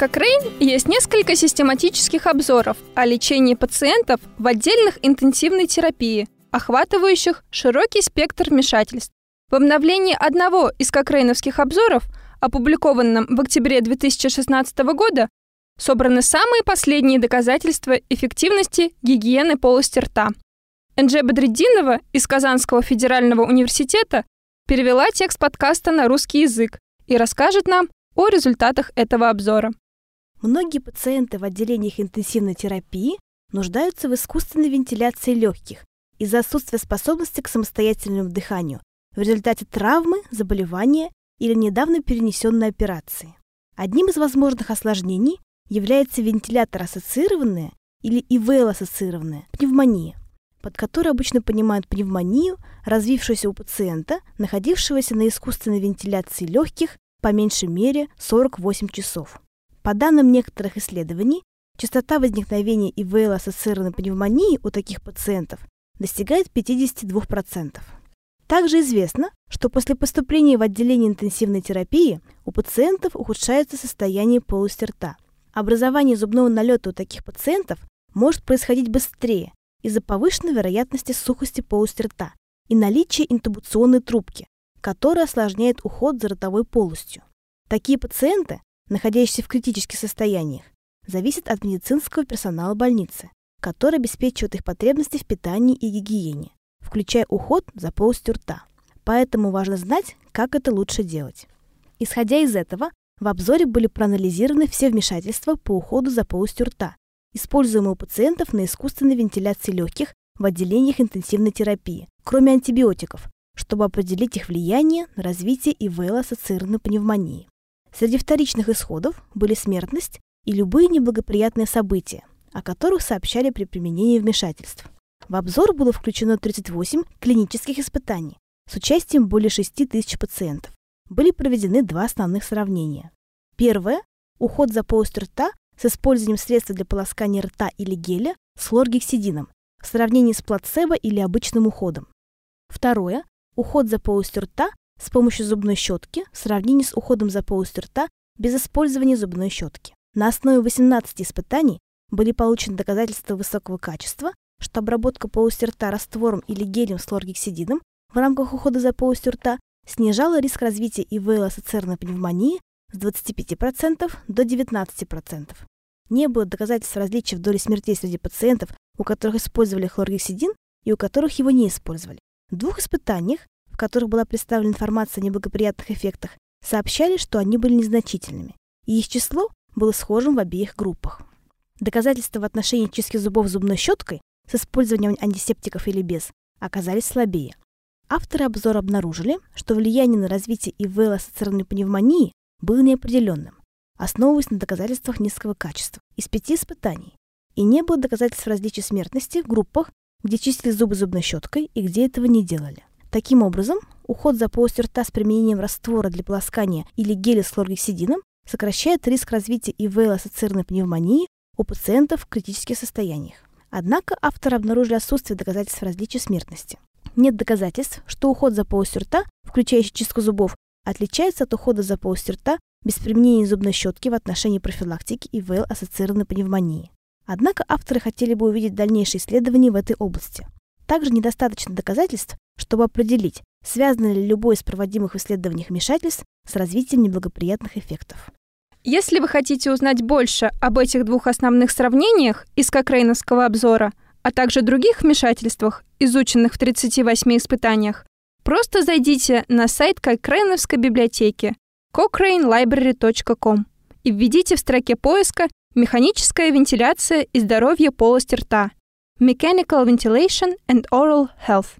Cochrane есть несколько систематических обзоров о лечении пациентов в отдельных интенсивной терапии, охватывающих широкий спектр вмешательств. В обновлении одного из кокрейновских обзоров, опубликованном в октябре 2016 года, собраны самые последние доказательства эффективности гигиены полости рта. Энджи Бадреддинова из Казанского федерального университета перевела текст подкаста на русский язык и расскажет нам о результатах этого обзора. Многие пациенты в отделениях интенсивной терапии нуждаются в искусственной вентиляции легких из-за отсутствия способности к самостоятельному дыханию в результате травмы, заболевания или недавно перенесенной операции. Одним из возможных осложнений является вентилятор-ассоциированная или ИВЛ-ассоциированная пневмония, под которой обычно понимают пневмонию, развившуюся у пациента, находившегося на искусственной вентиляции легких по меньшей мере 48 часов. По данным некоторых исследований, частота возникновения ИВЛ-ассоциированной пневмонии у таких пациентов достигает 52%. Также известно, что после поступления в отделение интенсивной терапии у пациентов ухудшается состояние полости рта. Образование зубного налета у таких пациентов может происходить быстрее из-за повышенной вероятности сухости полости рта и наличия интубационной трубки, которая осложняет уход за ротовой полостью. Такие пациенты, находящиеся в критических состояниях, зависят от медицинского персонала больницы, который обеспечивает их потребности в питании и гигиене включая уход за полостью рта. Поэтому важно знать, как это лучше делать. Исходя из этого, в обзоре были проанализированы все вмешательства по уходу за полостью рта, используемые у пациентов на искусственной вентиляции легких в отделениях интенсивной терапии, кроме антибиотиков, чтобы определить их влияние на развитие ИВЛ-ассоциированной пневмонии. Среди вторичных исходов были смертность и любые неблагоприятные события, о которых сообщали при применении вмешательств. В обзор было включено 38 клинических испытаний с участием более 6 тысяч пациентов. Были проведены два основных сравнения. Первое – уход за полостью рта с использованием средства для полоскания рта или геля с хлоргексидином в сравнении с плацебо или обычным уходом. Второе – уход за полостью рта с помощью зубной щетки в сравнении с уходом за полостью рта без использования зубной щетки. На основе 18 испытаний были получены доказательства высокого качества что обработка полости рта раствором или гелем с хлоргексидином в рамках ухода за полостью рта снижала риск развития ИВЛ-ассоциированной пневмонии с 25% до 19%. Не было доказательств различий в доле смертей среди пациентов, у которых использовали хлоргексидин и у которых его не использовали. В двух испытаниях, которых была представлена информация о неблагоприятных эффектах, сообщали, что они были незначительными, и их число было схожим в обеих группах. Доказательства в отношении чистки зубов зубной щеткой с использованием антисептиков или без, оказались слабее. Авторы обзора обнаружили, что влияние на развитие ИВЛ-ассоциированной пневмонии было неопределенным, основываясь на доказательствах низкого качества из пяти испытаний, и не было доказательств различия смертности в группах, где чистили зубы зубной щеткой и где этого не делали. Таким образом, уход за полостью рта с применением раствора для полоскания или геля с хлоргексидином сокращает риск развития ИВЛ-ассоциированной пневмонии у пациентов в критических состояниях. Однако авторы обнаружили отсутствие доказательств различия смертности. Нет доказательств, что уход за полостью рта, включающий чистку зубов, отличается от ухода за полостью рта без применения зубной щетки в отношении профилактики ИВЛ-ассоциированной пневмонии. Однако авторы хотели бы увидеть дальнейшие исследования в этой области. Также недостаточно доказательств, чтобы определить, связано ли любое из проводимых в исследованиях вмешательств с развитием неблагоприятных эффектов. Если вы хотите узнать больше об этих двух основных сравнениях из Кокрейновского обзора, а также других вмешательствах, изученных в 38 испытаниях, просто зайдите на сайт Кокрейновской библиотеки cochranelibrary.com и введите в строке поиска «Механическая вентиляция и здоровье полости рта» Mechanical Ventilation and Oral Health.